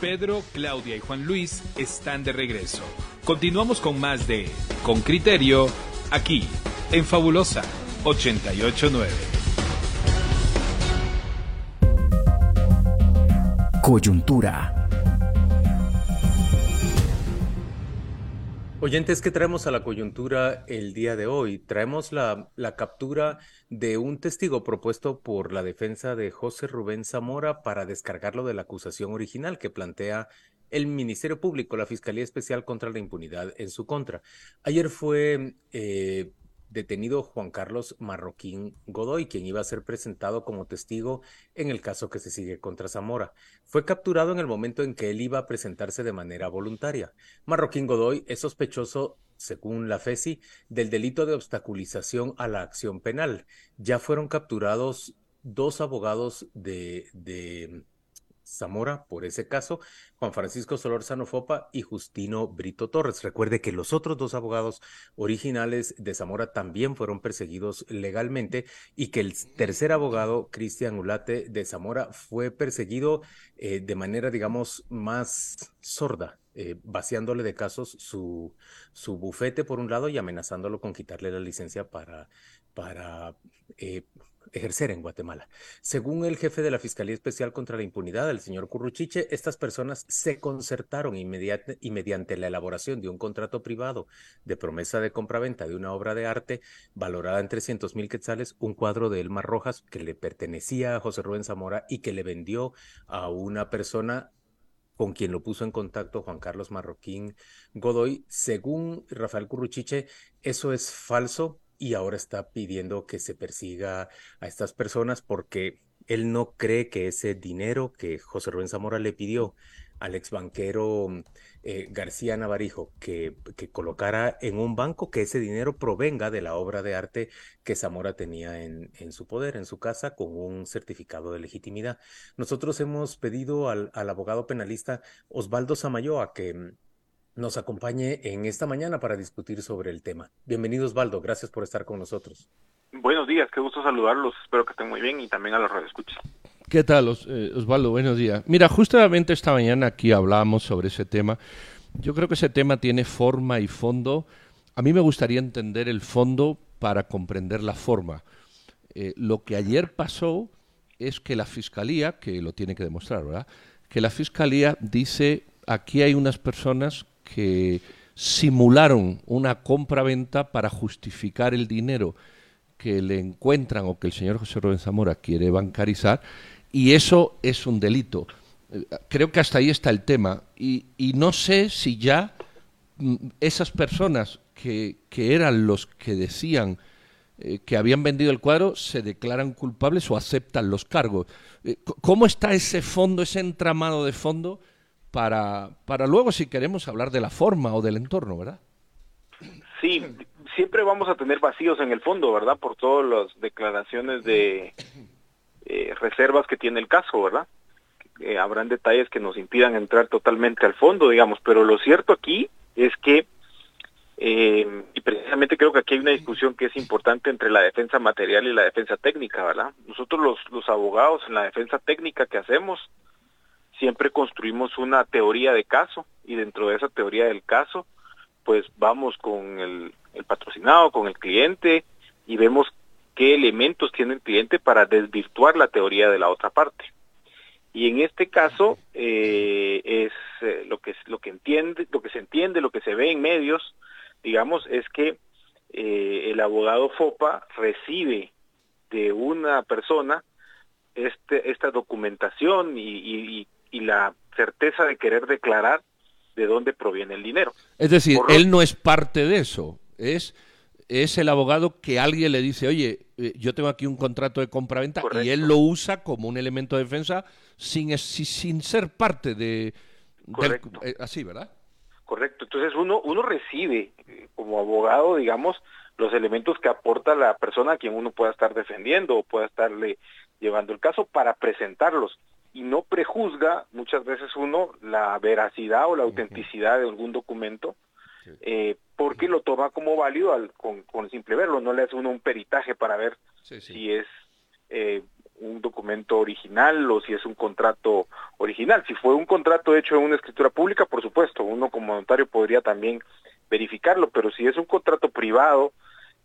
Pedro, Claudia y Juan Luis están de regreso. Continuamos con más de Con Criterio, aquí, en Fabulosa 889. Coyuntura. Oyentes, ¿qué traemos a la coyuntura el día de hoy? Traemos la, la, captura de un testigo propuesto por la defensa de José Rubén Zamora para descargarlo de la acusación original que plantea el Ministerio Público, la Fiscalía Especial contra la Impunidad en su contra. Ayer fue eh, detenido Juan Carlos Marroquín Godoy, quien iba a ser presentado como testigo en el caso que se sigue contra Zamora. Fue capturado en el momento en que él iba a presentarse de manera voluntaria. Marroquín Godoy es sospechoso según la FESI, del delito de obstaculización a la acción penal. Ya fueron capturados dos abogados de, de Zamora por ese caso, Juan Francisco Solorzano Fopa y Justino Brito Torres. Recuerde que los otros dos abogados originales de Zamora también fueron perseguidos legalmente y que el tercer abogado, Cristian Ulate de Zamora, fue perseguido eh, de manera, digamos, más sorda, eh, vaciándole de casos su, su bufete por un lado y amenazándolo con quitarle la licencia para, para eh, ejercer en Guatemala. Según el jefe de la Fiscalía Especial contra la Impunidad, el señor Curruchiche, estas personas se concertaron y mediante la elaboración de un contrato privado de promesa de compraventa de una obra de arte valorada en 300 mil quetzales, un cuadro de Elmar Rojas que le pertenecía a José Rubén Zamora y que le vendió a una persona con quien lo puso en contacto Juan Carlos Marroquín Godoy. Según Rafael Curruchiche, eso es falso y ahora está pidiendo que se persiga a estas personas porque él no cree que ese dinero que José Rubén Zamora le pidió al ex banquero eh, García Navarijo que, colocara en un banco que ese dinero provenga de la obra de arte que Zamora tenía en, en su poder, en su casa, con un certificado de legitimidad. Nosotros hemos pedido al, al abogado penalista Osvaldo Samayoa que nos acompañe en esta mañana para discutir sobre el tema. Bienvenidos, Osvaldo. Gracias por estar con nosotros. Buenos días, qué gusto saludarlos. Espero que estén muy bien y también a los radioescuchas. ¿Qué tal, eh, Osvaldo? Buenos días. Mira, justamente esta mañana aquí hablamos sobre ese tema. Yo creo que ese tema tiene forma y fondo. A mí me gustaría entender el fondo para comprender la forma. Eh, lo que ayer pasó es que la Fiscalía, que lo tiene que demostrar, ¿verdad? Que la Fiscalía dice, aquí hay unas personas que simularon una compra-venta para justificar el dinero que le encuentran o que el señor José Rubén Zamora quiere bancarizar y eso es un delito. Eh, creo que hasta ahí está el tema y, no sé si ya mm, esas personas que, que eran los que decían eh, que habían vendido el cuadro se declaran culpables o aceptan los cargos. Eh, ¿Cómo está ese fondo, ese entramado de fondo para, para luego si queremos hablar de la forma o del entorno, ¿verdad? Sí, siempre vamos a tener vacíos en el fondo, ¿verdad? Por todas las declaraciones de eh, reservas que tiene el caso, ¿verdad? Eh, habrán detalles que nos impidan entrar totalmente al fondo, digamos, pero lo cierto aquí es que, eh, y precisamente creo que aquí hay una discusión que es importante entre la defensa material y la defensa técnica, ¿verdad? Nosotros los, los abogados en la defensa técnica que hacemos, siempre construimos una teoría de caso y dentro de esa teoría del caso, pues vamos con el, patrocinado, con el cliente y vemos qué elementos tiene el cliente para desvirtuar la teoría de la otra parte. Y en este caso eh, es eh, lo que lo que entiende, lo que se entiende, lo que se ve en medios, digamos, es que eh, el abogado FOPA recibe de una persona este, esta documentación y, y la certeza de querer declarar de dónde proviene el dinero. Es decir, él no es parte de eso, es, es el abogado que alguien le dice, oye, eh, yo tengo aquí un contrato de compra-venta y él lo usa como un elemento de defensa sin, sin ser parte de... Eh, así, ¿verdad? Correcto, entonces uno, uno recibe eh, como abogado, digamos, los elementos que aporta la persona a quien uno pueda estar defendiendo o pueda estarle llevando el caso para presentarlos y no prejuzga muchas veces uno la veracidad o la autenticidad de algún documento eh, porque lo toma como válido al, con, con simple verlo, no le hace uno un peritaje para ver si es eh, un documento original o si es un contrato original. Si fue un contrato hecho en una escritura pública, por supuesto, uno como notario podría también verificarlo, pero si es un contrato privado,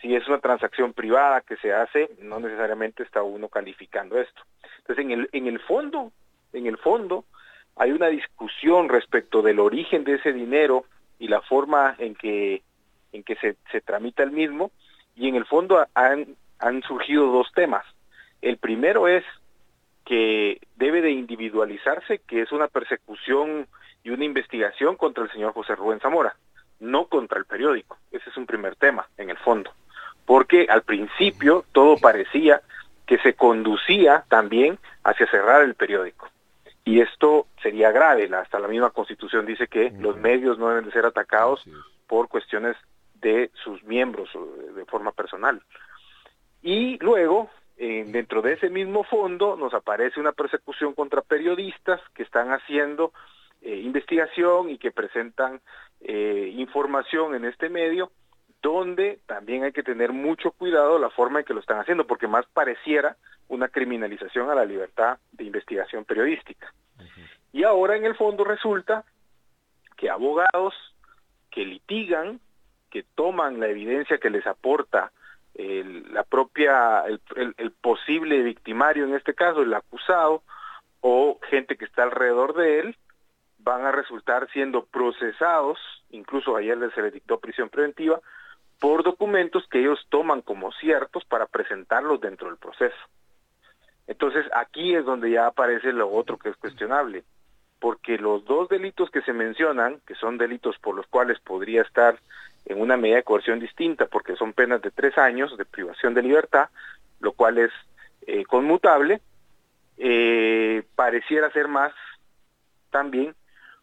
si es una transacción privada que se hace, no necesariamente está uno calificando esto. Entonces, en el, en el fondo, en el fondo, hay una discusión respecto del origen de ese dinero y la forma en que, en que se, se tramita el mismo, y en el fondo han, han surgido dos temas. El primero es que debe de individualizarse, que es una persecución y una investigación contra el señor José Rubén Zamora, no contra el periódico. Ese es un primer tema, en el fondo. Porque al principio todo parecía que se conducía también hacia cerrar el periódico. Y esto sería grave, hasta la misma constitución dice que los medios no deben de ser atacados por cuestiones de sus miembros de forma personal. Y luego, eh, dentro de ese mismo fondo, nos aparece una persecución contra periodistas que están haciendo eh, investigación y que presentan eh, información en este medio, donde también hay que tener mucho cuidado la forma en que lo están haciendo, porque más pareciera una criminalización a la libertad de investigación periodística. Y ahora en el fondo resulta que abogados que litigan, que toman la evidencia que les aporta el, la propia, el, el, posible victimario, en este caso el acusado, o gente que está alrededor de él, van a resultar siendo procesados, incluso ayer se les dictó prisión preventiva, por documentos que ellos toman como ciertos para presentarlos dentro del proceso. Entonces aquí es donde ya aparece lo otro que es cuestionable, porque los dos delitos que se mencionan, que son delitos por los cuales podría estar en una medida de coerción distinta porque son penas de tres años de privación de libertad, lo cual es eh, conmutable, eh, pareciera ser más también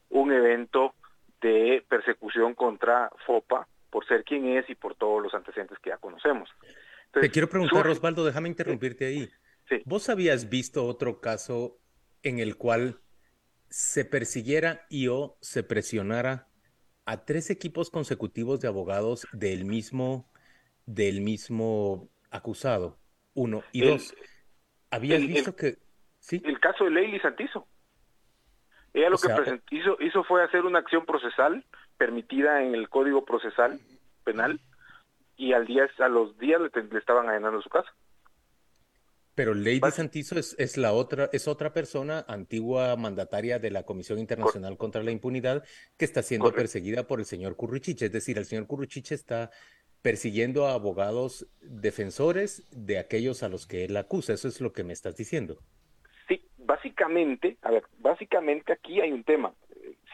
un evento de persecución contra FOPA por ser quien es y por todos los antecedentes que ya conocemos. Te quiero preguntar, Osvaldo, déjame interrumpirte ahí. ¿Vos habías visto otro caso en el cual se persiguiera y o se presionara a tres equipos consecutivos de abogados del mismo, del mismo acusado. Uno. Y dos, ¿habías visto que... ¿sí? El caso de Leili Santizo. Ella lo que hizo, hizo fue hacer una acción procesal permitida en el Código Procesal Penal y al día, a los días le, le estaban allanando su casa. Pero Lady Santizo es, es, la otra, es otra persona, antigua mandataria de la Comisión Internacional contra la Impunidad, que está siendo perseguida por el señor Curruchiche. Es decir, el señor Curruchiche está persiguiendo a abogados defensores de aquellos a los que él acusa. Eso es lo que me estás diciendo. Sí, básicamente, a ver, básicamente aquí hay un tema.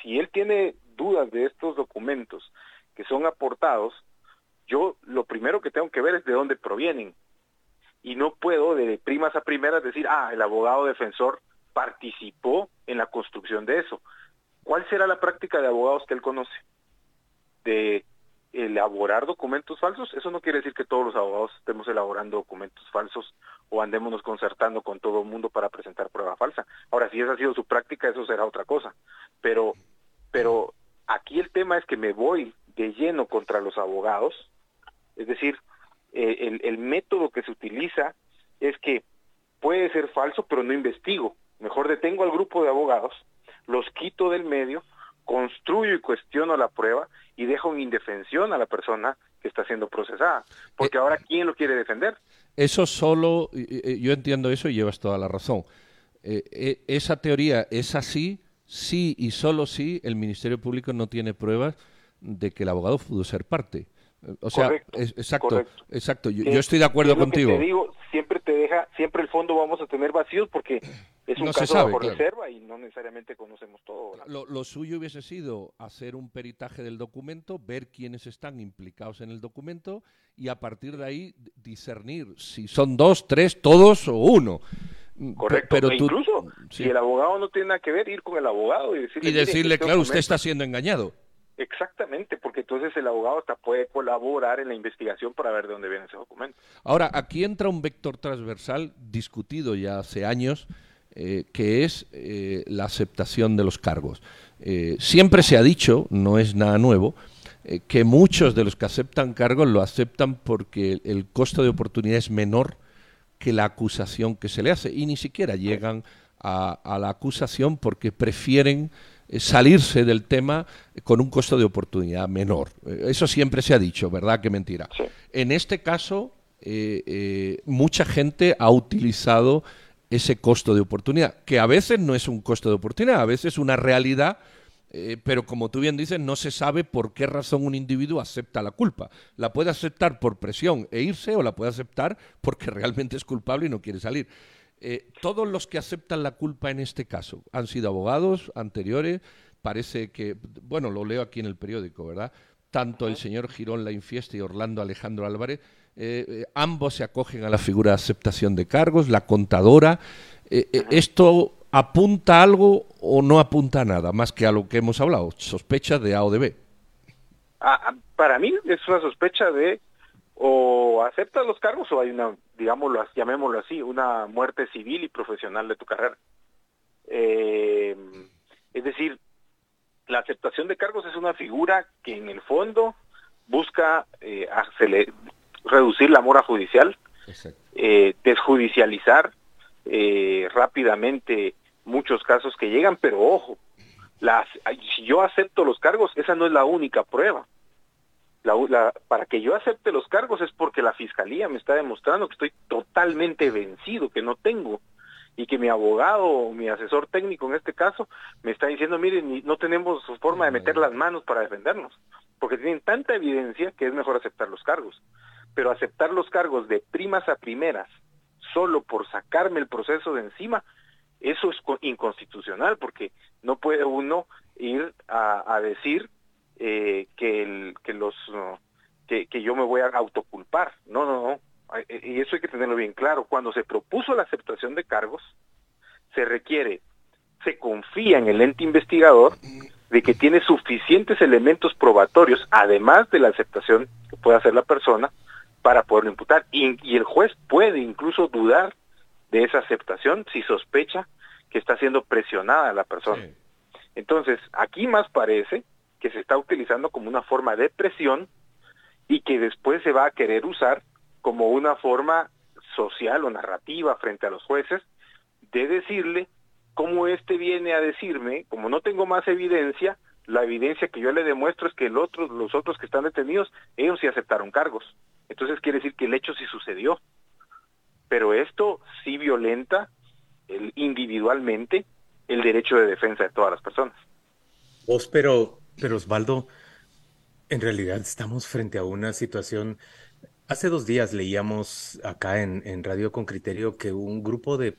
Si él tiene dudas de estos documentos que son aportados, yo lo primero que tengo que ver es de dónde provienen y no puedo de primas a primeras decir, ah, el abogado defensor participó en la construcción de eso. ¿Cuál será la práctica de abogados que él conoce? De elaborar documentos falsos. Eso no quiere decir que todos los abogados estemos elaborando documentos falsos o andémonos concertando con todo el mundo para presentar prueba falsa. Ahora, si esa ha sido su práctica, eso será otra cosa. Pero, pero aquí el tema es que me voy de lleno contra los abogados, es decir, eh, el, método que se utiliza es que puede ser falso, pero no investigo. Mejor detengo al grupo de abogados, los quito del medio, construyo y cuestiono la prueba y dejo en indefensión a la persona que está siendo procesada. Porque eh, ahora, ¿quién lo quiere defender? Eso solo, yo entiendo eso y llevas toda la razón. Eh, esa teoría es así, sí y solo si el Ministerio Público no tiene pruebas de que el abogado pudo ser parte. O sea, exacto, exacto. Yo, estoy de acuerdo contigo. te digo, siempre te deja, siempre el fondo vamos a tener vacíos porque es un caso de reserva y no necesariamente conocemos todo. Lo, suyo hubiese sido hacer un peritaje del documento, ver quiénes están implicados en el documento y a partir de ahí discernir si son dos, tres, todos o uno. Correcto, pero e incluso si el abogado no tiene nada que ver, ir con el abogado y decirle, y decirle claro, usted está siendo engañado. Exactamente, porque entonces el abogado hasta puede colaborar en la investigación para ver de dónde viene ese documento. Ahora, aquí entra un vector transversal discutido ya hace años, eh, que es eh, la aceptación de los cargos. Eh, siempre se ha dicho, no es nada nuevo, que muchos de los que aceptan cargos lo aceptan porque el costo de oportunidad es menor que la acusación que se le hace. Y ni siquiera llegan a, la acusación porque prefieren eh, salirse del tema con un costo de oportunidad menor. Eh, eso siempre se ha dicho, ¿verdad? Que mentira. En este caso, eh, mucha gente ha utilizado ese costo de oportunidad, que a veces no es un costo de oportunidad, a veces es una realidad, pero como tú bien dices, no se sabe por qué razón un individuo acepta la culpa. La puede aceptar por presión e irse o la puede aceptar porque realmente es culpable y no quiere salir. Eh, todos los que aceptan la culpa en este caso han sido abogados anteriores, parece que, bueno, lo leo aquí en el periódico, ¿verdad? Tanto el señor Girón La Infiesta y Orlando Alejandro Álvarez, eh, eh, ambos se acogen a la figura de aceptación de cargos, la contadora. ¿Esto apunta algo o no apunta a nada, más que a lo que hemos hablado? Sospecha de A o de B. Ah, ah, para mí es una sospecha de o aceptas los cargos o hay una, digámoslo, llamémoslo así, una muerte civil y profesional de tu carrera. Eh, es decir, la aceptación de cargos es una figura que en el fondo busca eh, reducir la mora judicial, eh, desjudicializar eh, rápidamente muchos casos que llegan, pero ojo, las, si yo acepto los cargos, esa no es la única prueba la, para que yo acepte los cargos es porque la fiscalía me está demostrando que estoy totalmente vencido, que no tengo, y que mi abogado o mi asesor técnico en este caso me está diciendo, miren, no tenemos forma de meter las manos para defendernos, porque tienen tanta evidencia que es mejor aceptar los cargos. Pero aceptar los cargos de primas a primeras, solo por sacarme el proceso de encima, eso es inconstitucional, porque no puede uno ir a decir eh, que, el, que los que, que, yo me voy a autoculpar. No, no, no. Eh, y eso hay que tenerlo bien claro. Cuando se propuso la aceptación de cargos, se requiere, se confía en el ente investigador de que tiene suficientes elementos probatorios, además de la aceptación que puede hacer la persona, para poderlo imputar. Y, y el juez puede incluso dudar de esa aceptación si sospecha que está siendo presionada la persona. Entonces, aquí más parece que se está utilizando como una forma de presión y que después se va a querer usar como una forma social o narrativa frente a los jueces de decirle cómo éste viene a decirme, como no tengo más evidencia, la evidencia que yo le demuestro es que el otro, los otros que están detenidos, ellos sí aceptaron cargos. Entonces quiere decir que el hecho sí sucedió. Pero esto sí violenta individualmente el derecho de defensa de todas las personas. Vos, pero pero Osvaldo, en realidad estamos frente a una situación. Hace dos días leíamos acá en, Radio con Criterio que un grupo de,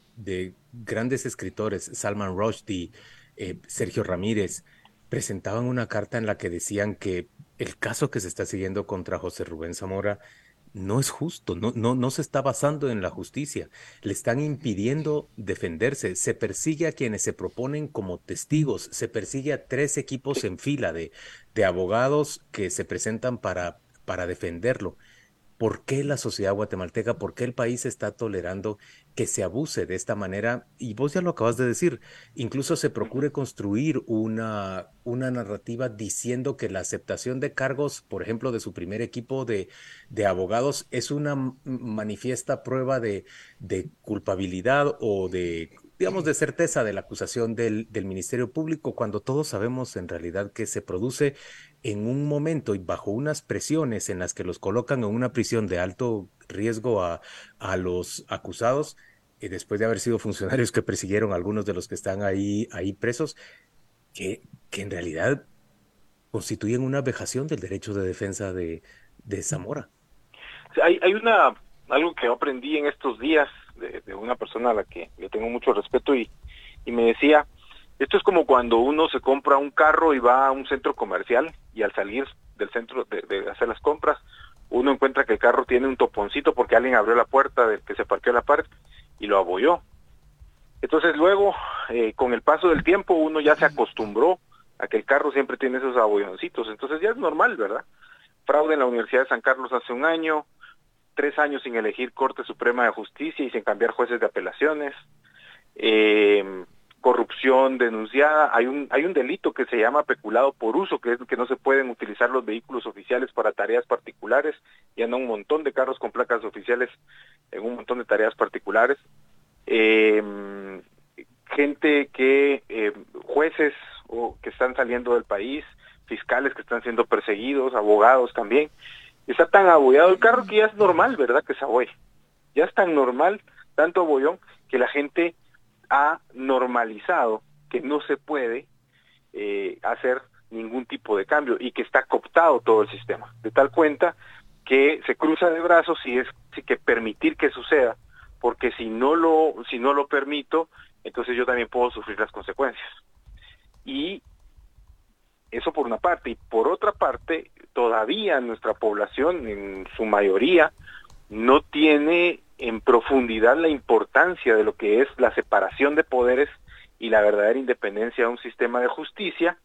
grandes escritores, Salman Rushdie, eh, Sergio Ramírez, presentaban una carta en la que decían que el caso que se está siguiendo contra José Rubén Zamora no es justo, no, no, no se está basando en la justicia. Le están impidiendo defenderse. Se persigue a quienes se proponen como testigos. Se persigue a tres equipos en fila de, de abogados que se presentan para, para defenderlo. ¿Por qué la sociedad guatemalteca, por qué el país está tolerando que se abuse de esta manera? Y vos ya lo acabas de decir, incluso se procure construir una, una narrativa diciendo que la aceptación de cargos, por ejemplo, de su primer equipo de, de abogados, es una manifiesta prueba de, de culpabilidad o de digamos, de certeza de la acusación del, del, Ministerio Público, cuando todos sabemos en realidad que se produce en un momento y bajo unas presiones en las que los colocan en una prisión de alto riesgo a, a los acusados, y después de haber sido funcionarios que persiguieron a algunos de los que están ahí, ahí presos, que, que en realidad constituyen una vejación del derecho de defensa de, de Zamora. Hay, hay una algo que aprendí en estos días de, una persona a la que le tengo mucho respeto y, y me decía, esto es como cuando uno se compra un carro y va a un centro comercial y al salir del centro de, hacer las compras, uno encuentra que el carro tiene un toponcito porque alguien abrió la puerta del que se parqueó la parte y lo abolló. Entonces luego, eh, con el paso del tiempo, uno ya se acostumbró a que el carro siempre tiene esos abolloncitos. Entonces ya es normal, ¿verdad? Fraude en la Universidad de San Carlos hace un año, tres años sin elegir Corte Suprema de Justicia y sin cambiar jueces de apelaciones. Eh, corrupción denunciada, hay un, hay un delito que se llama peculado por uso, que es que no se pueden utilizar los vehículos oficiales para tareas particulares, y andan un montón de carros con placas oficiales en un montón de tareas particulares. Eh, gente que, eh, jueces o que están saliendo del país, fiscales que están siendo perseguidos, abogados también. Está tan abollado el carro que ya es normal, ¿verdad? Que se aboye. Ya es tan normal, tanto abollón, que la gente ha normalizado que no se puede eh, hacer ningún tipo de cambio y que está cooptado todo el sistema. De tal cuenta que se cruza de brazos y es que permitir que suceda, porque si no lo, si no lo permito, entonces yo también puedo sufrir las consecuencias. Y eso por una parte. Y por otra parte, todavía nuestra población, en su mayoría, no tiene en profundidad la importancia de lo que es la separación de poderes y la verdadera independencia de un sistema de justicia.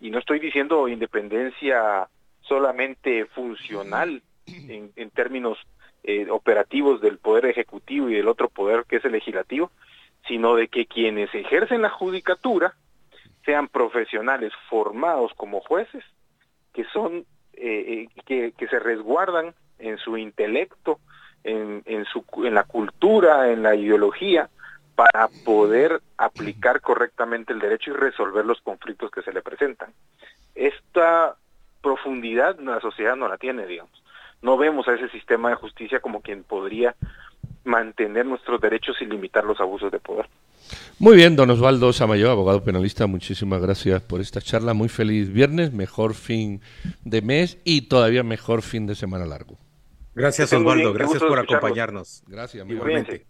Y no estoy diciendo independencia solamente funcional en, en términos eh, operativos del poder ejecutivo y del otro poder que es el legislativo, sino de que quienes ejercen la judicatura sean profesionales formados como jueces, que son, eh, eh, que, se resguardan en su intelecto, en, en, su, en la cultura, en la ideología, para poder aplicar correctamente el derecho y resolver los conflictos que se le presentan. Esta profundidad la sociedad no la tiene, digamos. No vemos a ese sistema de justicia como quien podría mantener nuestros derechos y limitar los abusos de poder. Muy bien, don Osvaldo Samayo, abogado penalista, muchísimas gracias por esta charla. Muy feliz viernes, mejor fin de mes y todavía mejor fin de semana largo. Gracias, Osvaldo. Gracias por acompañarnos. Gracias, igualmente.